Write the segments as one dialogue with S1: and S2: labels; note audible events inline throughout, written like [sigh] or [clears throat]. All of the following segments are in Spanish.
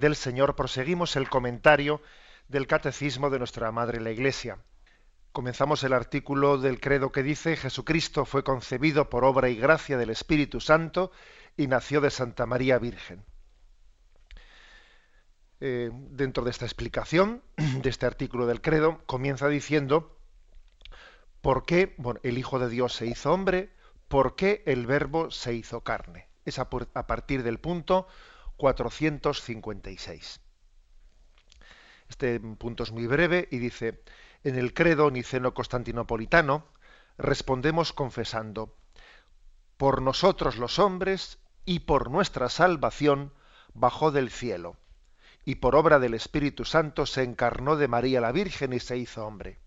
S1: del Señor, proseguimos el comentario del Catecismo de nuestra Madre la Iglesia. Comenzamos el artículo del credo que dice Jesucristo fue concebido por obra y gracia del Espíritu Santo y nació de Santa María Virgen. Eh, dentro de esta explicación de este artículo del credo, comienza diciendo por qué el Hijo de Dios se hizo hombre, por qué el Verbo se hizo carne. Es a partir del punto 456. Este punto es muy breve y dice, en el credo niceno-constantinopolitano respondemos confesando, por nosotros los hombres y por nuestra salvación bajó del cielo, y por obra del Espíritu Santo se encarnó de María la Virgen y se hizo hombre.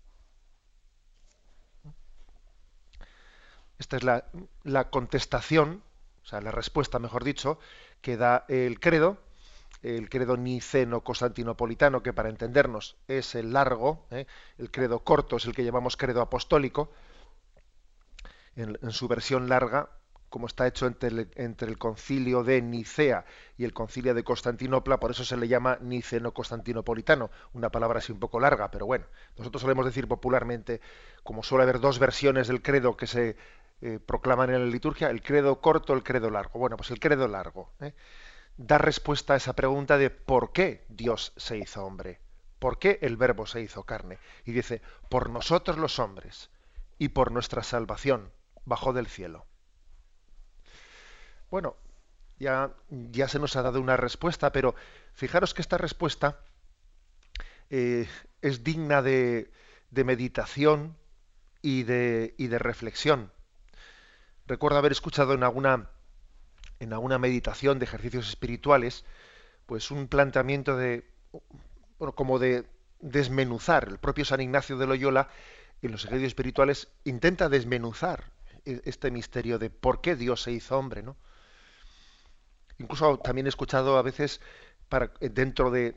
S1: Esta es la, la contestación, o sea, la respuesta, mejor dicho, que da el credo, el credo niceno-constantinopolitano, que para entendernos es el largo, ¿eh? el credo corto es el que llamamos credo apostólico, en, su versión larga, como está hecho entre el, concilio de Nicea y el concilio de Constantinopla, por eso se le llama niceno-constantinopolitano, una palabra así un poco larga, pero bueno, nosotros solemos decir popularmente, como suele haber dos versiones del credo que se eh, proclaman en la liturgia el credo corto, el credo largo. Bueno, pues el credo largo ¿eh? da respuesta a esa pregunta de por qué Dios se hizo hombre, por qué el verbo se hizo carne. Y dice, por nosotros los hombres y por nuestra salvación bajó del cielo. Bueno, ya, ya se nos ha dado una respuesta, pero fijaros que esta respuesta eh, es digna de, de meditación y de, y de reflexión recuerdo haber escuchado en alguna, en alguna meditación de ejercicios espirituales, pues un planteamiento de, como de desmenuzar. El propio San Ignacio de Loyola, en los ejercicios espirituales, intenta desmenuzar e, este misterio de por qué Dios se hizo hombre, ¿no? Incluso también he escuchado a veces para, dentro de,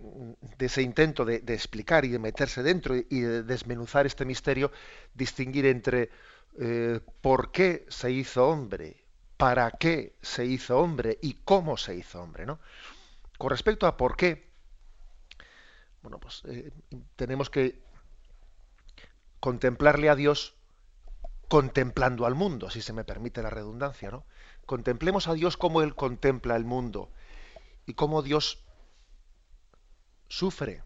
S1: ese intento de, de, explicar y de meterse dentro y de desmenuzar este misterio, distinguir entre eh, por qué se hizo hombre, para qué se hizo hombre y cómo se hizo hombre, ¿no? Con respecto a por qué, bueno, pues eh, tenemos que contemplarle a Dios contemplando al mundo, si se me permite la redundancia, ¿no? Contemplemos a Dios como Él contempla el mundo y cómo Dios sufre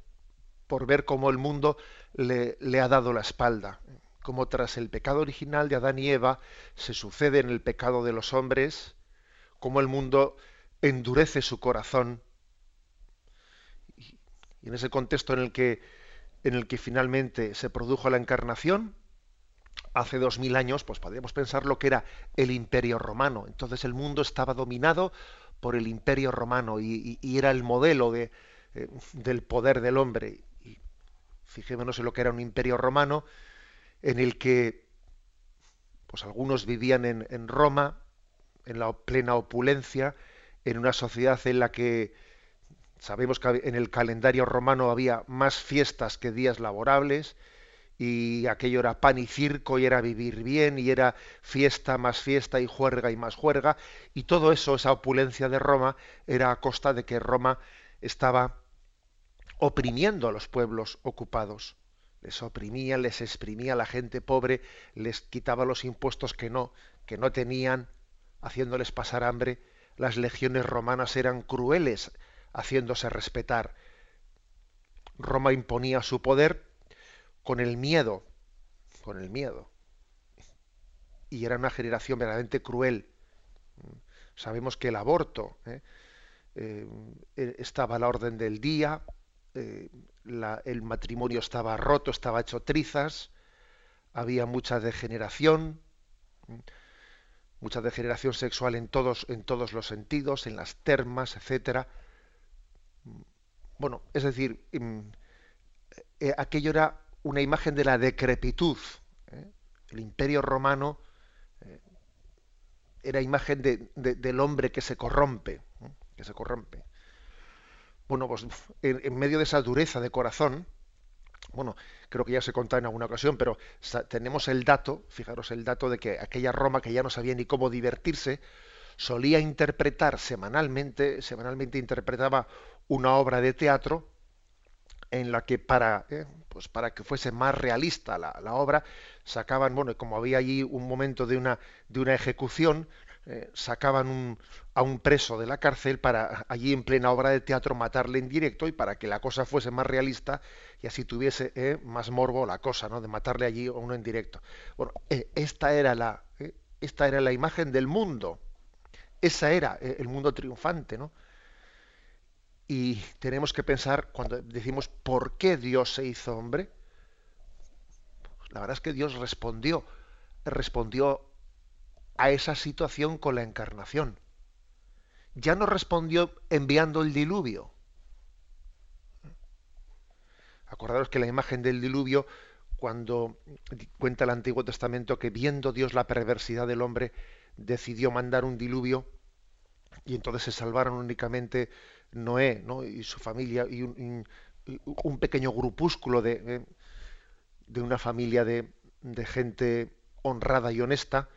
S1: por ver cómo el mundo le, le ha dado la espalda como tras el pecado original de Adán y Eva se sucede en el pecado de los hombres, como el mundo endurece su corazón. Y, en ese contexto en el que en el que finalmente se produjo la encarnación, hace dos mil años, pues podríamos pensar lo que era el imperio romano. Entonces el mundo estaba dominado por el imperio romano y, era el modelo de, eh, del poder del hombre. Y fijémonos en lo que era un imperio romano, en el que pues algunos vivían en, Roma, en la plena opulencia, en una sociedad en la que sabemos que en el calendario romano había más fiestas que días laborables, y aquello era pan y circo, y era vivir bien, y era fiesta más fiesta, y juerga y más juerga, y todo eso, esa opulencia de Roma, era a costa de que Roma estaba oprimiendo a los pueblos ocupados les oprimía, les exprimía a la gente pobre, les quitaba los impuestos que no, que no tenían, haciéndoles pasar hambre. Las legiones romanas eran crueles, haciéndose respetar. Roma imponía su poder con el miedo, con el miedo. Y era una generación verdaderamente cruel. Sabemos que el aborto ¿eh? Eh, estaba a la orden del día, eh, el matrimonio estaba roto, estaba hecho trizas, había mucha degeneración, mucha degeneración sexual en todos, en todos los sentidos, en las termas, etcétera. Bueno, es decir, eh, aquello era una imagen de la decrepitud. ¿eh? El imperio romano eh, era imagen del hombre que se corrompe, que se corrompe. Bueno, pues en, medio de esa dureza de corazón, bueno, creo que ya se contó en alguna ocasión, pero tenemos el dato, fijaros el dato de que aquella Roma que ya no sabía ni cómo divertirse, solía interpretar semanalmente, semanalmente interpretaba una obra de teatro en la que para, eh, pues para que fuese más realista la, obra, sacaban, bueno, como había allí un momento de una, de una ejecución, eh, sacaban a un preso de la cárcel para allí en plena obra de teatro matarle en directo y para que la cosa fuese más realista y así tuviese eh, más morbo la cosa, ¿no? De matarle allí a uno en directo. Bueno, esta era la, esta era la imagen del mundo. Esa era el mundo triunfante, ¿no? Y tenemos que pensar, cuando decimos por qué Dios se hizo hombre, la verdad es que Dios respondió, respondió a esa situación con la encarnación. Ya no respondió enviando el diluvio. Acordaros que la imagen del diluvio, cuando cuenta el Antiguo Testamento que viendo Dios la perversidad del hombre, decidió mandar un diluvio y entonces se salvaron únicamente Noé y su familia y un, pequeño grupúsculo de, de una familia de, gente honrada y honesta,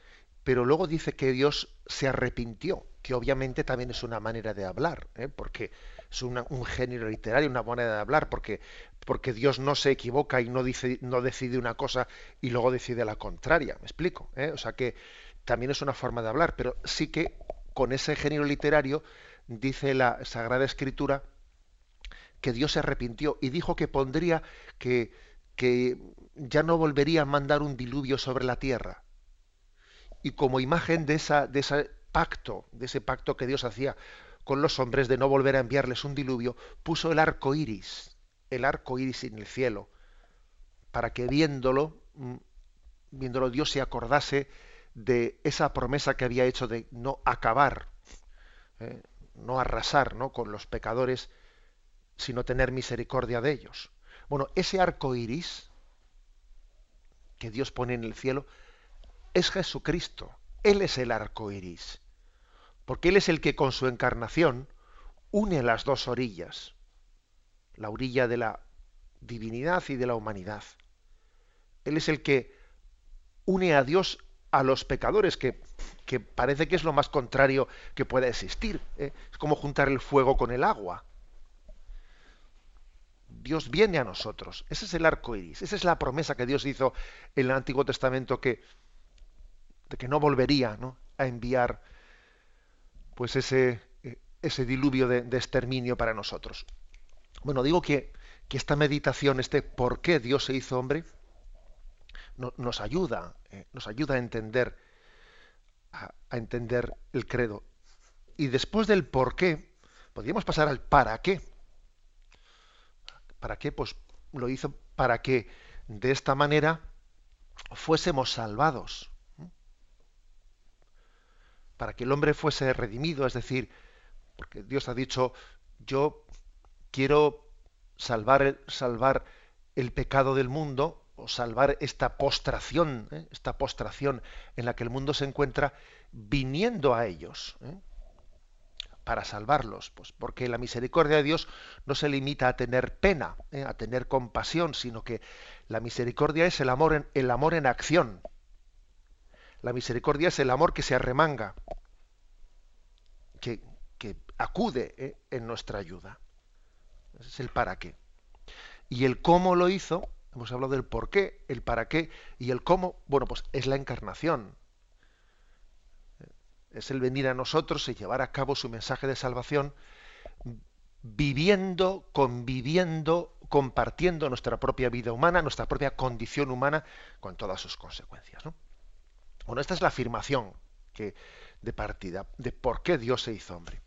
S1: pero luego dice que Dios se arrepintió, que obviamente también es una manera de hablar, ¿eh? porque es un género literario, una manera de hablar, porque, porque Dios no se equivoca y no, dice, no decide una cosa y luego decide la contraria, ¿me explico? ¿Eh? O sea que también es una forma de hablar, pero sí que con ese género literario dice la Sagrada Escritura que Dios se arrepintió y dijo que pondría que, que ya no volvería a mandar un diluvio sobre la tierra. Y como imagen de, de ese pacto, de ese pacto que Dios hacía con los hombres de no volver a enviarles un diluvio, puso el arco iris, el arco iris en el cielo, para que viéndolo, mm, viéndolo Dios se acordase de esa promesa que había hecho de no acabar ¿eh? no arrasar ¿no? con los pecadores, sino tener misericordia de ellos. Bueno, ese arco iris que Dios pone en el cielo es Jesucristo. Él es el arco iris. Porque Él es el que con su encarnación une las dos orillas, la orilla de la divinidad y de la humanidad. Él es el que une a Dios a los pecadores, que que parece que es lo más contrario que pueda existir. ¿eh? Es como juntar el fuego con el agua. Dios viene a nosotros. Ese es el arco iris. Esa es la promesa que Dios hizo en el Antiguo Testamento que, de que no volvería a enviar pues ese, eh, ese diluvio de, exterminio para nosotros. Bueno, digo que, esta meditación, este por qué Dios se hizo hombre, nos ayuda, eh, nos ayuda a entender a, entender el credo. Y después del por qué, podríamos pasar al para qué. ¿Para qué? Pues lo hizo para que de esta manera fuésemos salvados. Para que el hombre fuese redimido, es decir, porque Dios ha dicho, yo quiero salvar, el pecado del mundo o salvar esta postración, ¿eh? esta postración en la que el mundo se encuentra, viniendo a ellos ¿eh? para salvarlos, pues porque la misericordia de Dios no se limita a tener pena, ¿eh? a tener compasión, sino que la misericordia es el amor en acción. La misericordia es el amor que se arremanga, que, acude en nuestra ayuda. Es el para qué. Y el cómo lo hizo, Hemos hablado del por qué, el para qué y el cómo. Bueno, pues es la encarnación. Es el venir a nosotros y llevar a cabo su mensaje de salvación, viviendo, conviviendo, compartiendo nuestra propia vida humana, nuestra propia condición humana, con todas sus consecuencias. Bueno, esta es la afirmación que, de partida de por qué Dios se hizo hombre.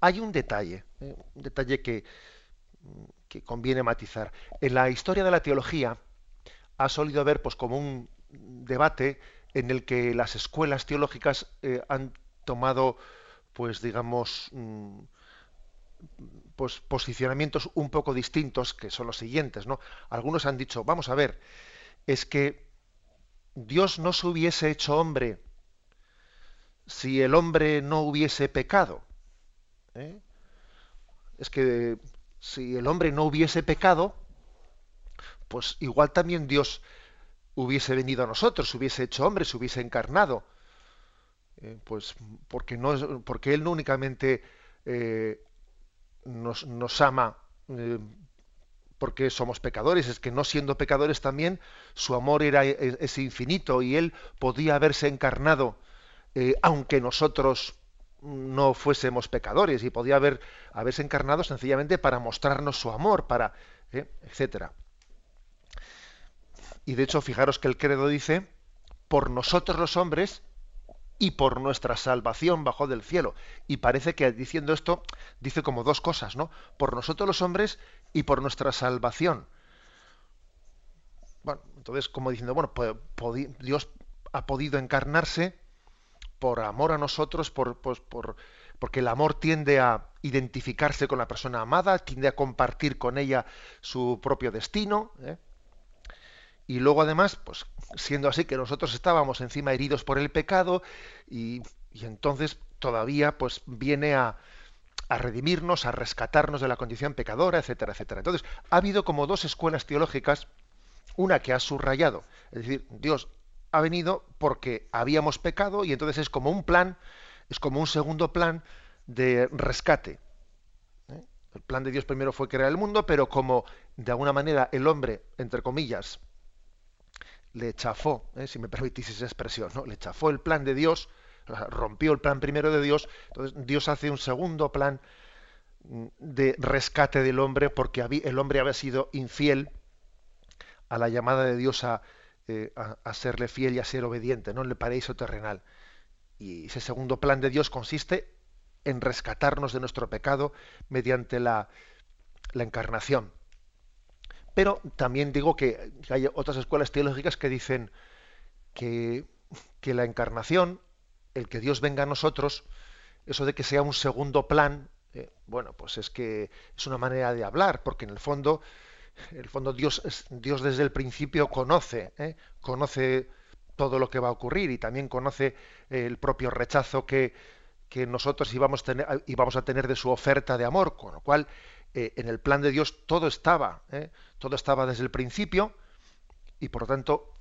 S1: Hay un detalle, ¿eh? un detalle que conviene matizar. En la historia de la teología ha solido haber pues como un debate en el que las escuelas teológicas eh, han tomado pues digamos mm, pues posicionamientos un poco distintos que son los siguientes, ¿no? Algunos han dicho, vamos a ver, es que Dios no se hubiese hecho hombre si el hombre no hubiese pecado. ¿eh? Es que si el hombre no hubiese pecado, pues igual también Dios hubiese venido a nosotros, hubiese hecho hombre, se hubiese encarnado. Eh, pues porque no porque él no únicamente eh, nos, nos, ama porque somos pecadores, es que no siendo pecadores también su amor era es, infinito y él podía haberse encarnado eh, aunque nosotros no fuésemos pecadores y podía haber haberse encarnado sencillamente para mostrarnos su amor, para eh, etcétera. Y de hecho, fijaros que el credo dice por nosotros los hombres y por nuestra salvación bajo del cielo. Y parece que diciendo esto dice como dos cosas, ¿no? Por nosotros los hombres y por nuestra salvación. Bueno, entonces como diciendo, bueno, pues, Dios ha podido encarnarse por amor a nosotros, por, pues, por, porque el amor tiende a identificarse con la persona amada, tiende a compartir con ella su propio destino. ¿eh? y luego además, pues siendo así que nosotros estábamos encima heridos por el pecado y, entonces todavía pues viene a, a, redimirnos, a rescatarnos de la condición pecadora, etcétera, etcétera. Entonces, ha habido como dos escuelas teológicas, una que ha subrayado, es decir, Dios ha venido porque habíamos pecado y entonces es como un plan, es como un segundo plan de rescate. ¿eh? El plan de Dios primero fue crear el mundo, pero como de alguna manera el hombre, entre comillas, le chafó, eh, si me permitís esa expresión, ¿no? le chafó el plan de Dios, rompió el plan primero de Dios, entonces Dios hace un segundo plan mm, de rescate del hombre porque el hombre había sido infiel a la llamada de Dios eh, a, serle fiel y a ser obediente, ¿no? En el paraíso terrenal. Y ese segundo plan de Dios consiste en rescatarnos de nuestro pecado mediante la encarnación. Pero también digo que hay otras escuelas teológicas que dicen que, la encarnación, el que Dios venga a nosotros, eso de que sea un segundo plan, eh, bueno, pues es que es una manera de hablar, porque en el fondo, el fondo Dios, Dios desde el principio conoce, eh, conoce todo lo que va a ocurrir y también conoce el propio rechazo que, que nosotros íbamos, a tener de su oferta de amor, con lo cual eh, en el plan de Dios todo estaba, ¿eh? todo estaba desde el principio y por lo tanto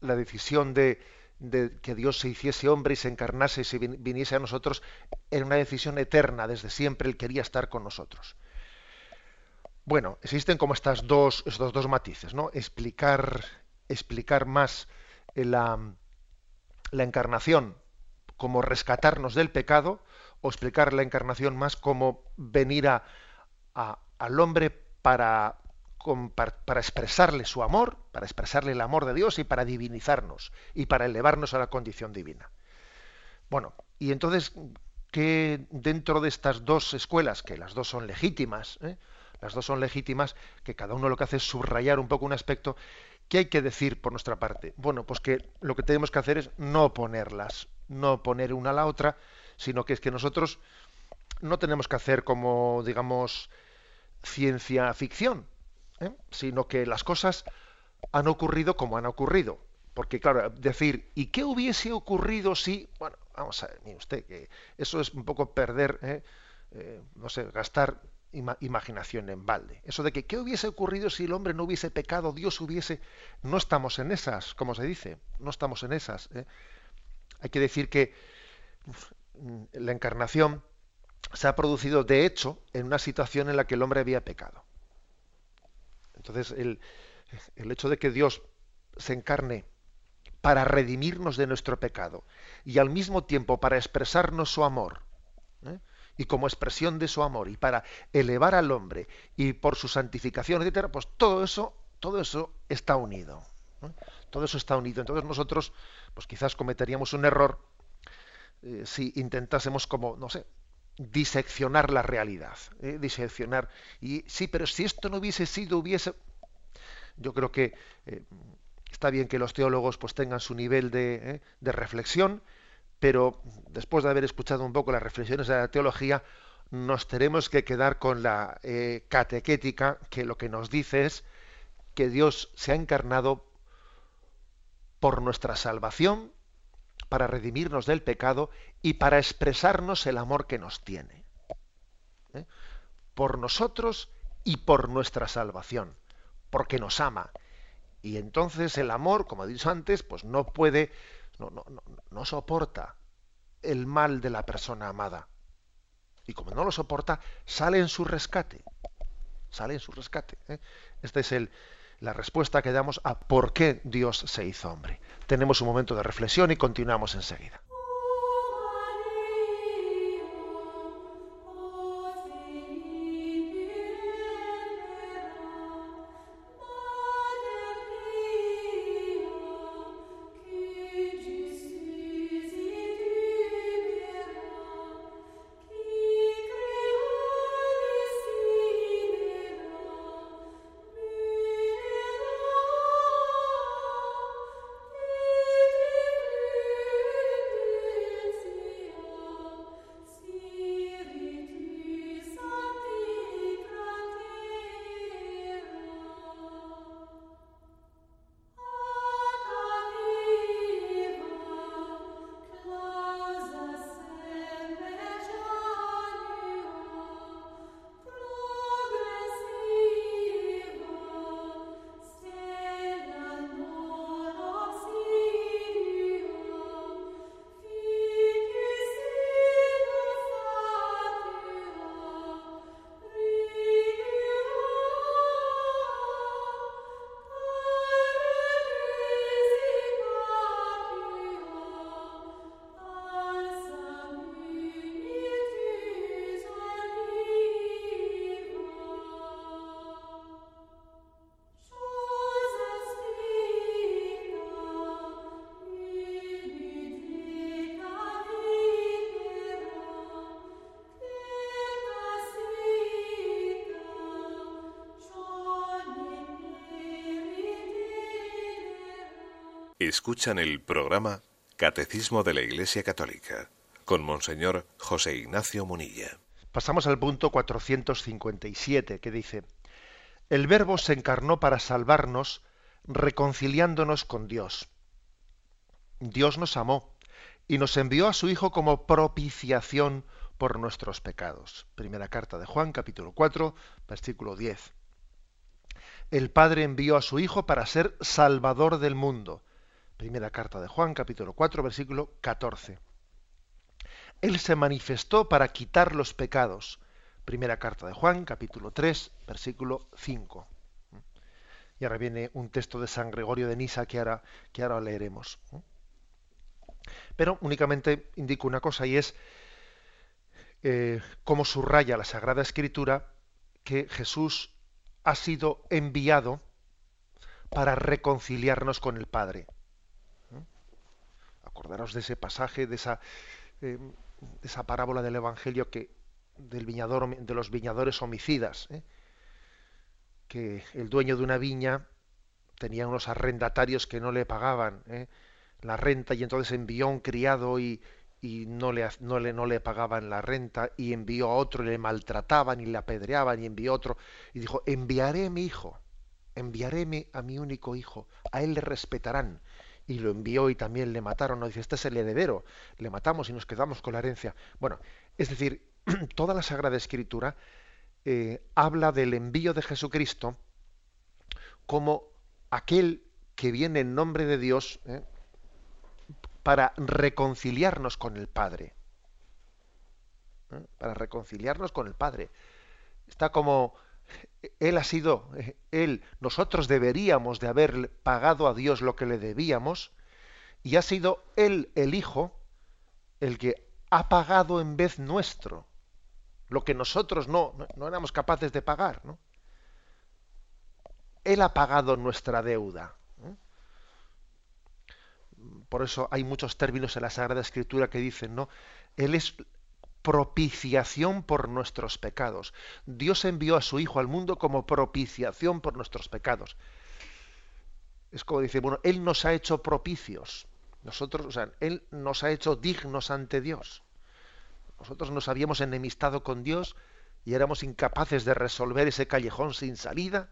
S1: la decisión de, que Dios se hiciese hombre y se encarnase y se viniese a nosotros era una decisión eterna, desde siempre Él quería estar con nosotros. Bueno, existen como estas dos, estos dos matices, ¿no? Explicar, explicar más la, la encarnación como rescatarnos del pecado o explicar la encarnación más como venir a, al hombre para, para expresarle su amor, para expresarle el amor de Dios y para divinizarnos y para elevarnos a la condición divina. Bueno, y entonces, ¿qué dentro de estas dos escuelas, que las dos son legítimas, ¿eh? las dos son legítimas, que cada uno lo que hace es subrayar un poco un aspecto, ¿qué hay que decir por nuestra parte? Bueno, pues que lo que tenemos que hacer es no ponerlas, no poner una a la otra, sino que es que nosotros no tenemos que hacer como, digamos, ciencia ficción, ¿eh? sino que las cosas han ocurrido como han ocurrido. Porque, claro, decir, ¿y qué hubiese ocurrido si... Bueno, vamos a ver, mire usted, que eso es un poco perder, ¿eh? Eh, no sé, gastar imaginación en balde. Eso de que, ¿qué hubiese ocurrido si el hombre no hubiese pecado, Dios hubiese... No estamos en esas, como se dice, no estamos en esas. Hay que decir que la encarnación se ha producido de hecho en una situación en la que el hombre había pecado. Entonces, el, hecho de que Dios se encarne para redimirnos de nuestro pecado y al mismo tiempo para expresarnos su amor, ¿eh? y como expresión de su amor y para elevar al hombre y por su santificación, etcétera, pues todo eso, todo eso está unido. Todo eso está unido. Entonces nosotros, pues quizás cometeríamos un error eh, si intentásemos como, no sé, diseccionar la realidad, ¿eh? diseccionar. Y sí, pero si esto no hubiese sido, hubiese... Yo creo que eh, está bien que los teólogos pues tengan su nivel de, ¿eh? de, reflexión, pero después de haber escuchado un poco las reflexiones de la teología, nos tenemos que quedar con la eh, catequética que lo que nos dice es que Dios se ha encarnado por nuestra salvación, para redimirnos del pecado y para expresarnos el amor que nos tiene. ¿eh? Por nosotros y por nuestra salvación, porque nos ama. Y entonces el amor, como he dicho antes, pues no puede, no, no, no soporta el mal de la persona amada. Y como no lo soporta, sale en su rescate. Sale en su rescate. ¿eh? Esta es el, la respuesta que damos a por qué Dios se hizo hombre. Tenemos un momento de reflexión y continuamos enseguida.
S2: Escuchan el programa Catecismo de la Iglesia Católica con Monseñor José Ignacio Munilla.
S1: Pasamos al punto 457 que dice, El Verbo se encarnó para salvarnos reconciliándonos con Dios. Dios nos amó y nos envió a su Hijo como propiciación por nuestros pecados. Primera carta de Juan, capítulo 4, versículo 10. El Padre envió a su Hijo para ser Salvador del mundo Primera carta de Juan, capítulo 4, versículo 14. Él se manifestó para quitar los pecados. Primera carta de Juan, capítulo 3, versículo 5. Y ahora viene un texto de San Gregorio de Nisa que ahora, que ahora leeremos. Pero únicamente indico una cosa y es eh, cómo subraya la Sagrada Escritura que Jesús ha sido enviado para reconciliarnos con el Padre. Acordaros de ese pasaje, de esa, eh, esa parábola del Evangelio que del viñador, de los viñadores homicidas, ¿eh? que el dueño de una viña tenía unos arrendatarios que no le pagaban ¿eh? la renta y entonces envió a un criado y, y no, le, no, le, no le pagaban la renta y envió a otro y le maltrataban y le apedreaban y envió a otro y dijo, enviaré a mi hijo, enviaré a mi único hijo, a él le respetarán y lo envió y también le mataron. No dice, este es el heredero, le matamos y nos quedamos con la herencia. Bueno, es decir, [clears throat] toda la Sagrada Escritura eh, habla del envío de Jesucristo como aquel que viene en nombre de Dios eh, para reconciliarnos con el Padre. ¿eh? Para reconciliarnos con el Padre. Está como él ha sido, eh, él, nosotros deberíamos de haber pagado a Dios lo que le debíamos, y ha sido él, el Hijo, el que ha pagado en vez nuestro lo que nosotros no, no, éramos capaces de pagar. ¿no? Él ha pagado nuestra deuda. Por eso hay muchos términos en la Sagrada Escritura que dicen, ¿no? Él es propiciación por nuestros pecados. Dios envió a su Hijo al mundo como propiciación por nuestros pecados. Es como dice, bueno, Él nos ha hecho propicios. Nosotros, o sea, Él nos ha hecho dignos ante Dios. Nosotros nos habíamos enemistado con Dios y éramos incapaces de resolver ese callejón sin salida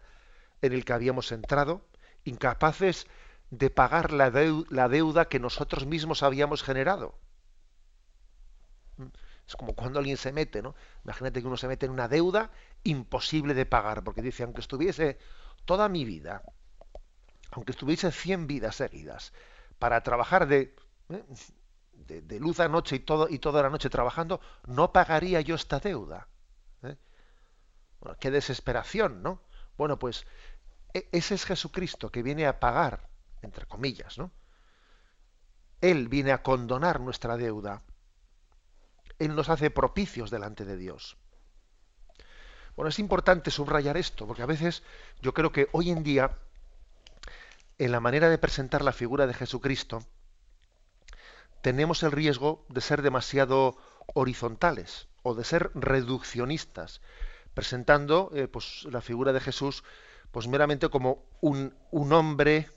S1: en el que habíamos entrado, incapaces de pagar la, deuda que nosotros mismos habíamos generado. Es como cuando alguien se mete, ¿no? Imagínate que uno se mete en una deuda imposible de pagar, porque dice, aunque estuviese toda mi vida, aunque estuviese 100 vidas seguidas, para trabajar de, ¿eh? de, luz a noche y, todo, y toda la noche trabajando, no pagaría yo esta deuda. ¿eh? qué desesperación, ¿no? Bueno, pues e, ese es Jesucristo que viene a pagar, entre comillas, ¿no? Él viene a condonar nuestra deuda. Él nos hace propicios delante de Dios. Bueno, es importante subrayar esto, porque a veces yo creo que hoy en día, en la manera de presentar la figura de Jesucristo, tenemos el riesgo de ser demasiado horizontales o de ser reduccionistas, presentando eh, pues, la figura de Jesús pues meramente como un, un hombre,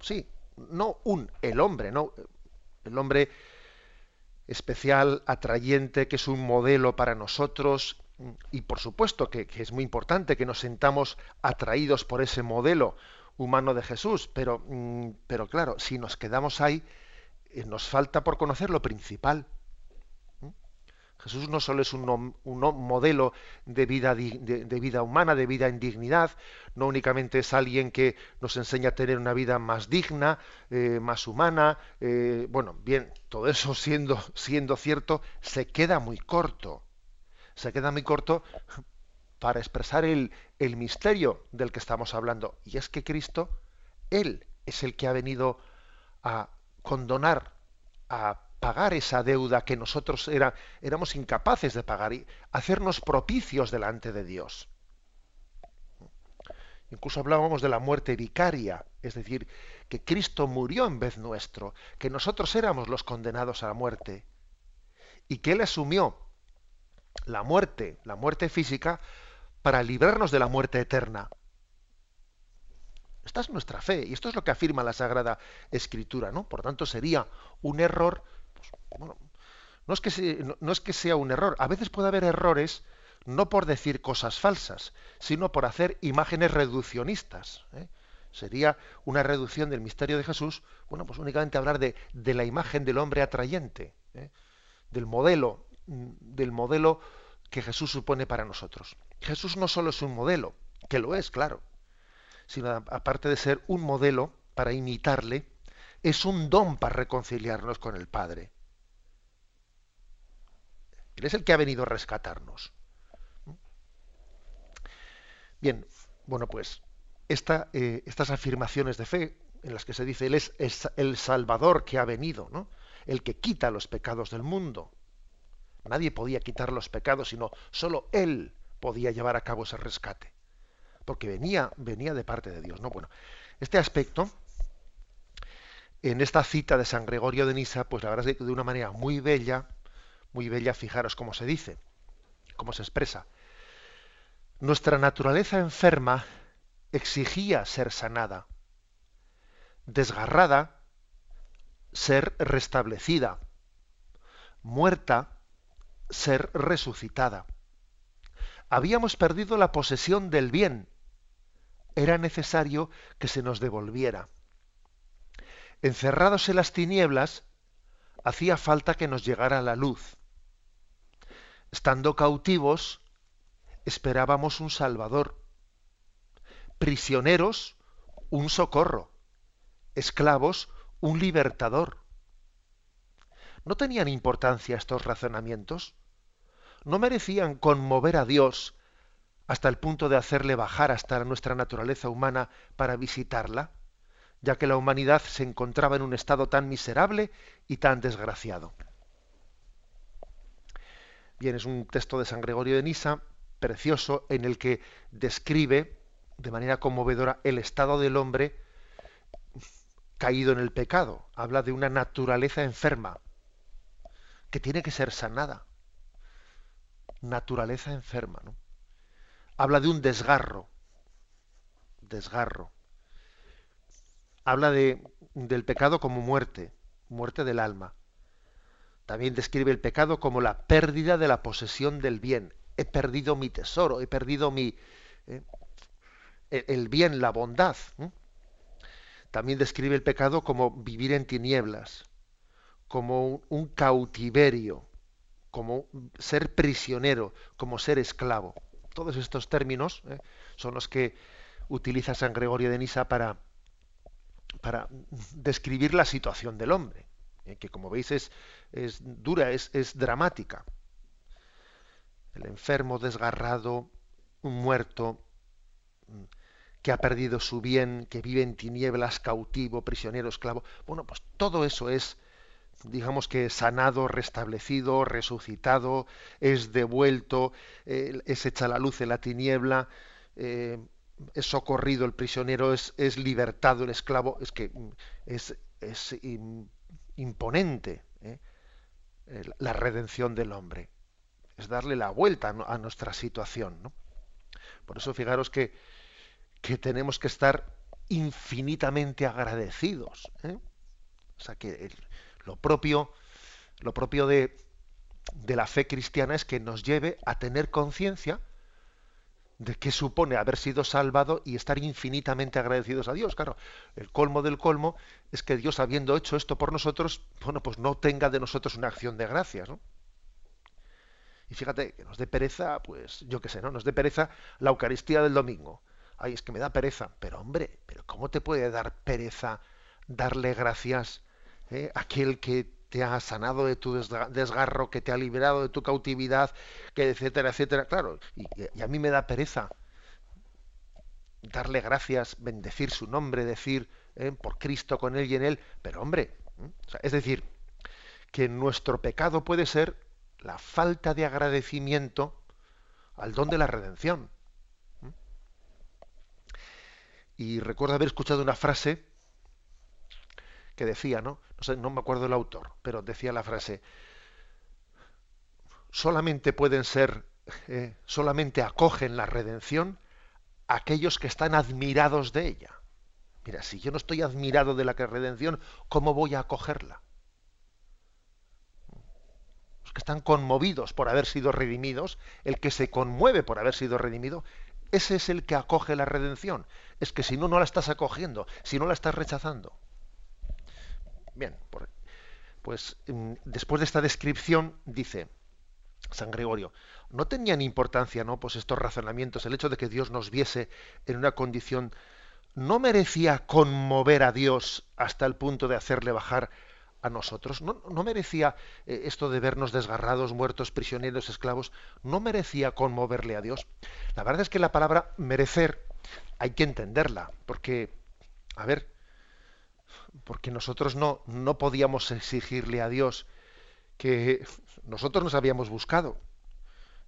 S1: sí, no un, el hombre, no, el hombre especial, atrayente, que es un modelo para nosotros, y por supuesto que, que, es muy importante que nos sentamos atraídos por ese modelo humano de Jesús, pero, mm, pero claro, si nos quedamos ahí, eh, nos falta por conocer lo principal. Jesús no solo es un, modelo de vida, de, vida, humana, de vida en dignidad, no únicamente es alguien que nos enseña a tener una vida más digna, eh, más humana. Eh, bueno, bien, todo eso siendo, siendo cierto, se queda muy corto. Se queda muy corto para expresar el, el misterio del que estamos hablando. Y es que Cristo, Él es el que ha venido a condonar, a pagar esa deuda que nosotros era, éramos incapaces de pagar y hacernos propicios delante de Dios. Incluso hablábamos de la muerte vicaria, es decir, que Cristo murió en vez nuestro, que nosotros éramos los condenados a la muerte y que Él asumió la muerte, la muerte física, para librarnos de la muerte eterna. Esta es nuestra fe y esto es lo que afirma la Sagrada Escritura, ¿no? Por tanto, sería un error. Bueno, no es, que sea un error. A veces puede haber errores no por decir cosas falsas, sino por hacer imágenes reduccionistas. ¿eh? Sería una reducción del misterio de Jesús, bueno, pues únicamente hablar de, de la imagen del hombre atrayente, ¿eh? del modelo, del modelo que Jesús supone para nosotros. Jesús no solo es un modelo, que lo es, claro, sino aparte de ser un modelo para imitarle, es un don para reconciliarnos con el Padre. Él es el que ha venido a rescatarnos. Bien, bueno, pues eh, estas afirmaciones de fe en las que se dice Él es, el Salvador que ha venido, ¿no? el que quita los pecados del mundo. Nadie podía quitar los pecados, sino solo Él podía llevar a cabo ese rescate porque venía, venía de parte de Dios. ¿no? Bueno, este aspecto, en esta cita de San Gregorio de Nisa, pues la verdad es que de una manera muy bella, muy bella, fijaros cómo se dice, cómo se expresa. Nuestra naturaleza enferma exigía ser sanada, desgarrada, ser restablecida, muerta, ser resucitada. Habíamos perdido la posesión del bien, era necesario que se nos devolviera. Encerrados en las tinieblas, hacía falta que nos llegara la luz. Estando cautivos, esperábamos un Salvador. Prisioneros, un socorro. Esclavos, un libertador. ¿No tenían importancia estos razonamientos? ¿No merecían conmover a Dios hasta el punto de hacerle bajar hasta nuestra naturaleza humana para visitarla, ya que la humanidad se encontraba en un estado tan miserable y tan desgraciado. Bien, es un texto de San Gregorio de Nisa, precioso, en el que describe de manera conmovedora el estado del hombre caído en el pecado. Habla de una naturaleza enferma que tiene que ser sanada. Naturaleza enferma, ¿no? habla de un desgarro, desgarro. Habla de, del pecado como muerte, muerte del alma. También describe el pecado como la pérdida de la posesión del bien. He perdido mi tesoro, he perdido mi eh, el bien, la bondad. También describe el pecado como vivir en tinieblas, como un, cautiverio, como ser prisionero, como ser esclavo. Todos estos términos ¿eh? son los que utiliza San Gregorio de Nisa para, para describir la situación del hombre, ¿eh? que como veis es, es dura, es, es dramática. El enfermo, desgarrado, un muerto, que ha perdido su bien, que vive en tinieblas, cautivo, prisionero, esclavo. Bueno, pues todo eso es, digamos que sanado, restablecido, resucitado, es devuelto, es hecha la luz en la tiniebla, eh, es socorrido el prisionero, es, es, libertado el esclavo. Es que mm, es, es imponente ¿eh? la redención del hombre. Es darle la vuelta a nuestra situación. ¿no? Por eso fijaros que que tenemos que estar infinitamente agradecidos. ¿eh? O sea que lo propio, lo propio de, de la fe cristiana es que nos lleve a tener conciencia de qué supone haber sido salvado y estar infinitamente agradecidos a Dios. Claro, el colmo del colmo es que Dios, habiendo hecho esto por nosotros, bueno, pues no tenga de nosotros una acción de gracias, ¿no? Y fíjate, que nos dé pereza, pues yo qué sé, ¿no? Nos dé pereza la Eucaristía del domingo ay, es que me da pereza. Pero hombre, pero ¿cómo te puede dar pereza darle gracias eh, a aquel que te ha sanado de tu desgarro, que te ha liberado de tu cautividad, que etcétera, etcétera? Claro, y, a mí me da pereza darle gracias, bendecir su nombre, decir eh, por Cristo con él y en él, pero hombre, es decir, que nuestro pecado puede ser la falta de agradecimiento al don de la redención. Y recuerdo haber escuchado una frase que decía, ¿no? No, sé, no me acuerdo el autor, pero decía la frase, solamente pueden ser, eh, solamente acogen la redención aquellos que están admirados de ella. Mira, si yo no estoy admirado de la redención, ¿cómo voy a acogerla? Los que están conmovidos por haber sido redimidos, el que se conmueve por haber sido redimido, ese es el que acoge la redención. Es que si no, no la estás acogiendo, si no la estás rechazando. Bien, pues mm, después de esta descripción dice San Gregorio, no tenían importancia, ¿no? Pues estos razonamientos, el hecho de que Dios nos viese en una condición no merecía conmover a Dios hasta el punto de hacerle bajar a nosotros. No, merecía eh, esto de vernos desgarrados, muertos, prisioneros, esclavos, no merecía conmoverle a Dios. La verdad es que la palabra merecer hay que entenderla, porque, a ver, porque nosotros no, no podíamos exigirle a Dios que nosotros nos habíamos buscado.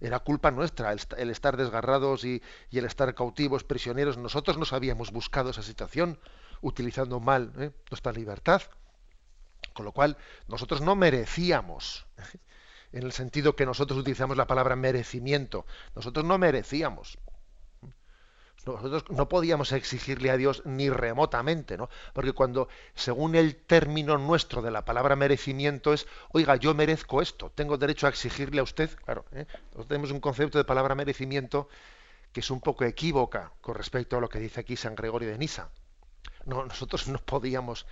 S1: Era culpa nuestra el, estar desgarrados y, el estar cautivos, prisioneros. Nosotros nos habíamos buscado esa situación utilizando mal ¿eh? nuestra libertad. Con lo cual, nosotros no merecíamos, en el sentido que nosotros utilizamos la palabra merecimiento, nosotros no merecíamos. Nosotros no podíamos exigirle a Dios ni remotamente, ¿no? Porque cuando, según el término nuestro de la palabra merecimiento es, oiga, yo merezco esto, tengo derecho a exigirle a usted, claro, ¿eh? tenemos un concepto de palabra merecimiento que es un poco equívoca con respecto a lo que dice aquí San Gregorio de Nisa. No, nosotros no podíamos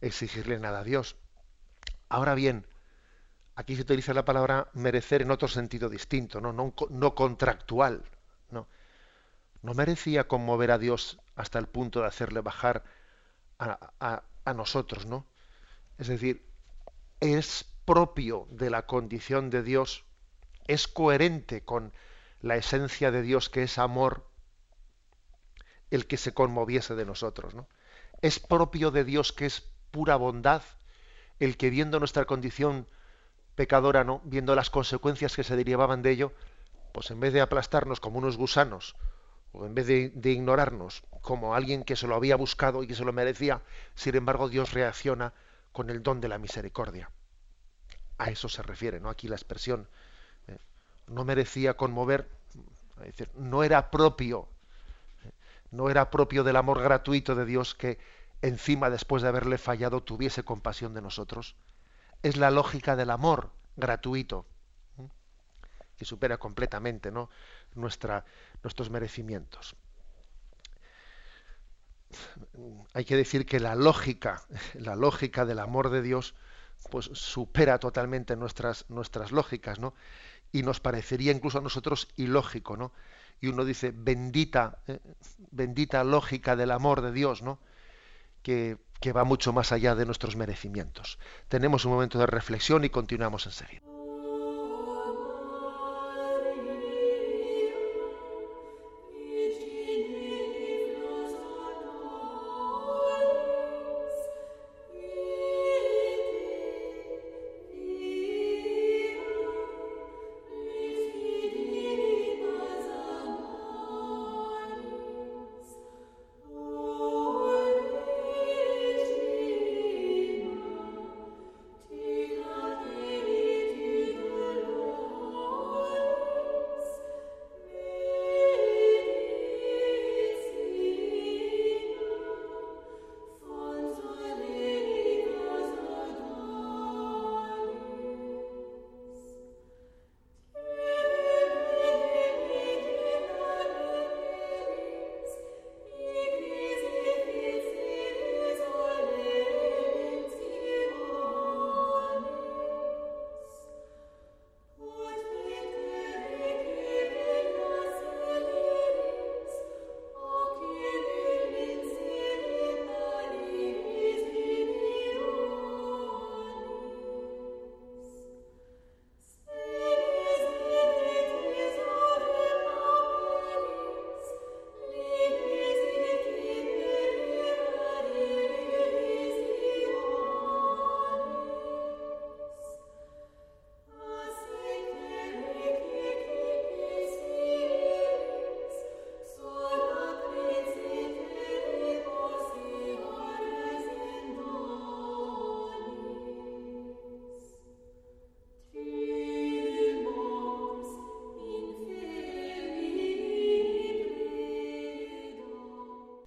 S1: exigirle nada a Dios. Ahora bien, aquí se utiliza la palabra merecer en otro sentido distinto, no, no, contractual. No. No merecía conmover a Dios hasta el punto de hacerle bajar a, a nosotros, ¿no? Es decir, es propio de la condición de Dios, es coherente con la esencia de Dios que es amor, el que se conmoviese de nosotros, ¿no? Es propio de Dios que es pura bondad, el que viendo nuestra condición pecadora, ¿no? viendo las consecuencias que se derivaban de ello, pues en vez de aplastarnos como unos gusanos, o en vez de, ignorarnos como alguien que se lo había buscado y que se lo merecía, sin embargo Dios reacciona con el don de la misericordia. A eso se refiere, ¿no? Aquí la expresión ¿eh? no merecía conmover, decir, no era propio, ¿eh? no era propio del amor gratuito de Dios que encima después de haberle fallado tuviese compasión de nosotros. es la lógica del amor gratuito, que supera completamente ¿no? Nuestros merecimientos. Hay que decir que la lógica, la lógica del amor de Dios, pues supera totalmente nuestras, nuestras lógicas, ¿no? Y nos parecería incluso a nosotros ilógico, ¿no? Y uno dice, bendita, eh, bendita lógica del amor de Dios, ¿no? Que, que va mucho más allá de nuestros merecimientos. Tenemos un momento de reflexión y continuamos enseguida.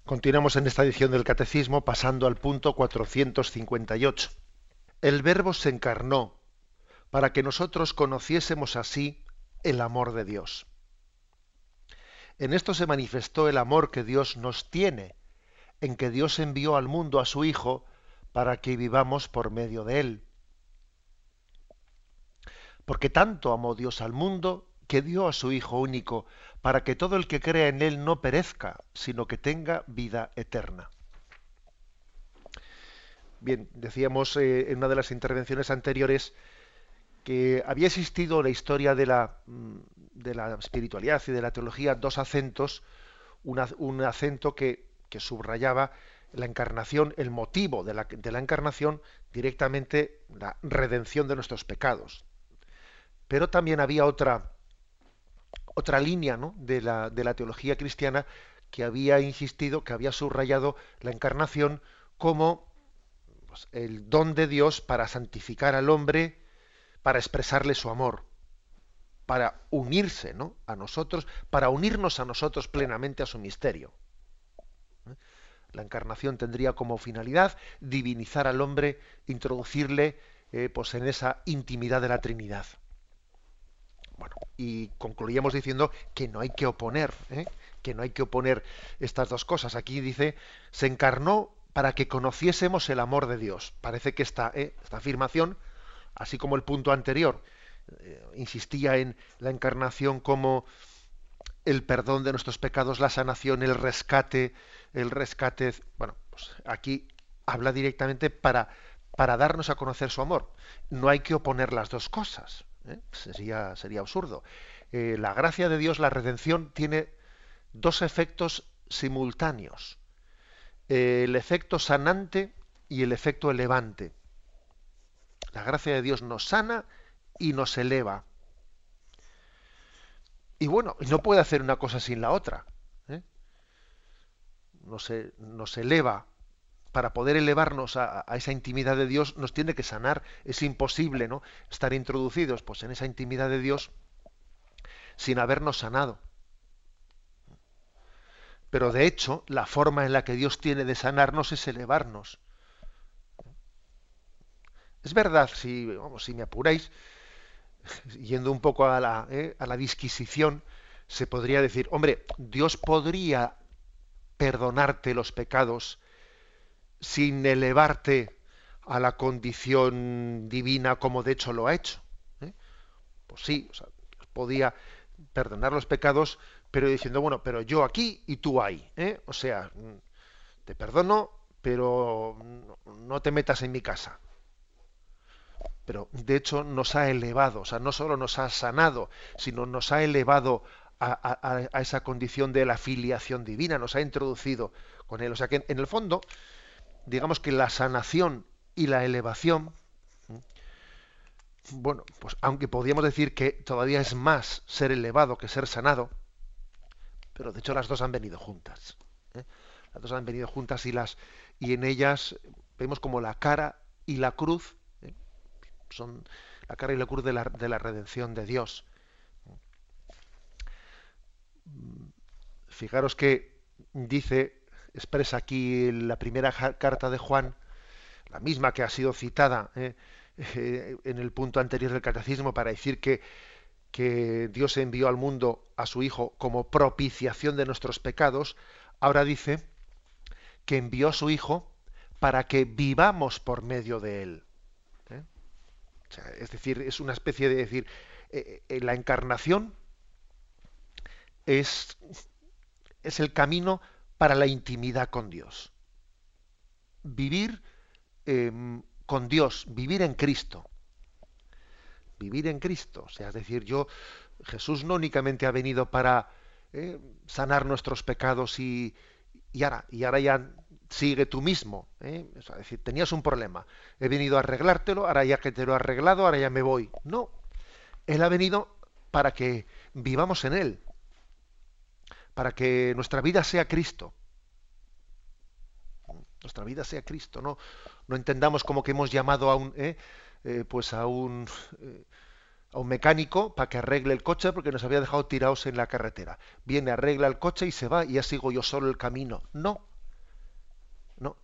S1: Continuamos en esta edición del Catecismo pasando al punto 458. El Verbo se encarnó para que nosotros conociésemos así el amor de Dios. En esto se manifestó el amor que Dios nos tiene, en que Dios envió al mundo a su Hijo para que vivamos por medio de él. Porque tanto amó Dios al mundo que dio a su Hijo único, para que todo el que crea en Él no perezca, sino que tenga vida eterna. Bien, decíamos eh, en una de las intervenciones anteriores que había existido la historia de la, mm, de la espiritualidad y de la teología dos acentos, un acento que, que, subrayaba la encarnación, el motivo de la, de la encarnación, directamente la redención de nuestros pecados. Pero también había otra, otra línea de, la, de, la, teología cristiana que había insistido, que había subrayado la encarnación como pues, el don de Dios para santificar al hombre, para expresarle su amor, para unirse ¿no? a nosotros, para unirnos a nosotros plenamente a su misterio. La encarnación tendría como finalidad divinizar al hombre, introducirle eh, pues en esa intimidad de la Trinidad. Bueno, y concluíamos diciendo que no hay que oponer, ¿eh? que no hay que oponer estas dos cosas. Aquí dice, se encarnó para que conociésemos el amor de Dios. Parece que esta, ¿eh? esta afirmación, así como el punto anterior, eh, insistía en la encarnación como el perdón de nuestros pecados, la sanación, el rescate, el rescate. Bueno, pues aquí habla directamente para, para darnos a conocer su amor. No hay que oponer las dos cosas. ¿Eh? Sería, sería absurdo. Eh, la gracia de Dios, la redención, tiene dos efectos simultáneos. el efecto sanante y el efecto elevante. La gracia de Dios nos sana y nos eleva. Y bueno, no puede hacer una cosa sin la otra. ¿eh? Nos, nos eleva para poder elevarnos a, esa intimidad de Dios nos tiene que sanar. Es imposible, ¿no? Estar introducidos, pues, en esa intimidad de Dios sin habernos sanado. Pero de hecho, la forma en la que Dios tiene de sanarnos es elevarnos. Es verdad, si, vamos, si me apuráis, [laughs] yendo un poco ¿eh? a la disquisición, se podría decir, hombre, Dios podría perdonarte los pecados sin elevarte a la condición divina como de hecho lo ha hecho. ¿eh? Pues sí, podía perdonar los pecados, pero diciendo, bueno, pero yo aquí y tú ahí. ¿eh? O sea, te perdono, pero no te metas en mi casa. Pero de hecho nos ha elevado, o sea, no solo nos ha sanado, sino nos ha elevado a, esa condición de la filiación divina, nos ha introducido con él. O sea que en el fondo, digamos que la sanación y la elevación, bueno, pues aunque podríamos decir que todavía es más ser elevado que ser sanado, pero de hecho las dos han venido juntas. ¿eh? Las dos han venido juntas y las y en ellas vemos como la cara y la cruz ¿eh? son la cara y la cruz de la, de la redención de Dios. Fijaros que dice, expresa aquí la primera carta de Juan, la misma que ha sido citada ¿eh? Eh, en el punto anterior del catecismo para decir que, que Dios envió al mundo a su Hijo como propiciación de nuestros pecados, ahora dice que envió a su Hijo para que vivamos por medio de él. ¿eh? es decir, es una especie de decir, la encarnación es, es el camino para la intimidad con Dios. Vivir em, con Dios, vivir en Cristo. Vivir en Cristo. O sea, es decir, yo, Jesús no únicamente ha venido para eh, sanar nuestros pecados y, ahora, y ahora ya sigue tú mismo. ¿eh? es decir, tenías un problema. He venido a arreglártelo, ahora ya que te lo he arreglado, ahora ya me voy. No. Él ha venido para que vivamos en Él para que nuestra vida sea Cristo. Nuestra vida sea Cristo, no, no entendamos como que hemos llamado a un, eh, eh, pues a un, eh, a un mecánico para que arregle el coche porque nos había dejado tirados en la carretera. Viene, arregla el coche y se va y ya sigo yo solo el camino. No, no,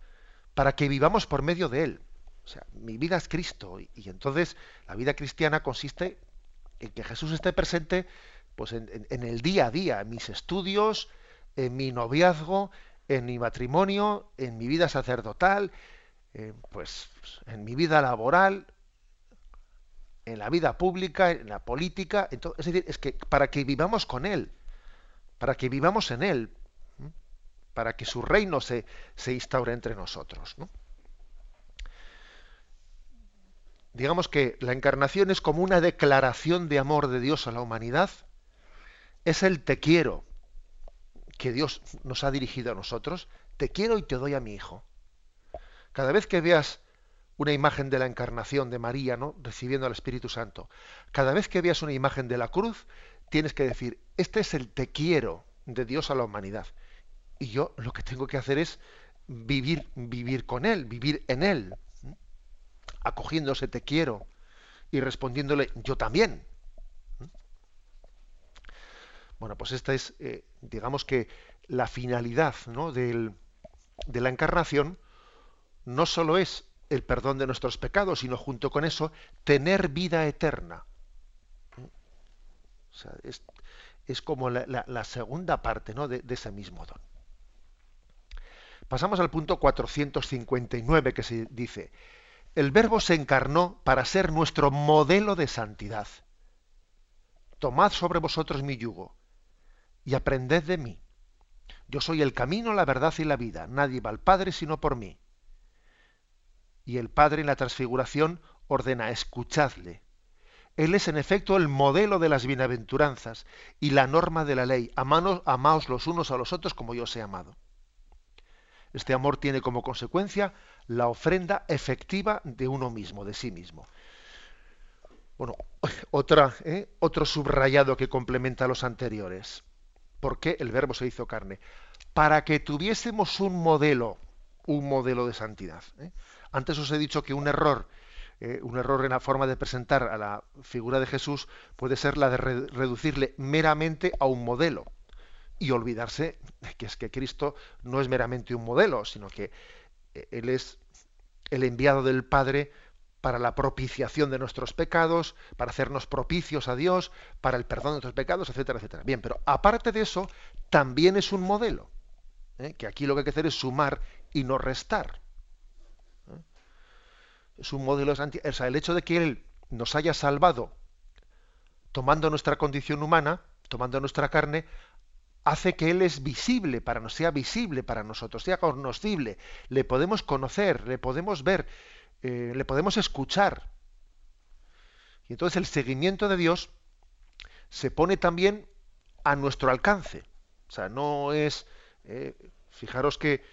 S1: para que vivamos por medio de él. O sea, mi vida es Cristo y, y entonces la vida cristiana consiste en que Jesús esté presente pues en, el día a día, en mis estudios, en mi noviazgo, en mi matrimonio, en mi vida sacerdotal, pues en mi vida laboral, en la vida pública, en la política, es decir, es que para que vivamos con Él, para que vivamos en Él, para que su reino se, se instaure entre nosotros. Digamos que la encarnación es como una declaración de amor de Dios a la humanidad, es el te quiero que Dios nos ha dirigido a nosotros. Te quiero y te doy a mi hijo. Cada vez que veas una imagen de la encarnación de María, ¿no? recibiendo al Espíritu Santo, cada vez que veas una imagen de la cruz, tienes que decir, este es el te quiero de Dios a la humanidad. Y yo lo que tengo que hacer es vivir, vivir con Él, vivir en Él, acogiéndose te quiero y respondiéndole yo también. Bueno, pues esta es, eh, digamos que la finalidad de la encarnación no solo es el perdón de nuestros pecados, sino junto con eso tener vida eterna. O sea, es, como la, segunda parte ¿no? de, de, ese mismo don. Pasamos al punto 459 que se dice, el verbo se encarnó para ser nuestro modelo de santidad. Tomad sobre vosotros mi yugo y aprended de mí. Yo soy el camino, la verdad y la vida. Nadie va al Padre sino por mí. Y el Padre en la transfiguración ordena, escuchadle. Él es en efecto el modelo de las bienaventuranzas y la norma de la ley. amaos los unos a los otros como yo os he amado. Este amor tiene como consecuencia la ofrenda efectiva de uno mismo, de sí mismo. Bueno, otra, ¿eh? otro subrayado que complementa a los anteriores. ¿Por qué el verbo se hizo carne? Para que tuviésemos un modelo, un modelo de santidad. ¿eh? Antes os he dicho que un error, eh, un error en la forma de presentar a la figura de Jesús puede ser la de reducirle meramente a un modelo y olvidarse que es que Cristo no es meramente un modelo, sino que eh, Él es el enviado del Padre para la propiciación de nuestros pecados, para hacernos propicios a Dios, para el perdón de nuestros pecados, etcétera, etcétera. Bien, pero aparte de eso, también es un modelo, ¿eh? que aquí lo que hay que hacer es sumar y no restar. ¿eh? Es un modelo, o sea, el hecho de que Él nos haya salvado tomando nuestra condición humana, tomando nuestra carne, hace que Él es visible para nos, sea visible para nosotros, sea conocible, le podemos conocer, le podemos ver, eh, le podemos escuchar. Y entonces el seguimiento de Dios se pone también a nuestro alcance. O sea, no es, eh, fijaros que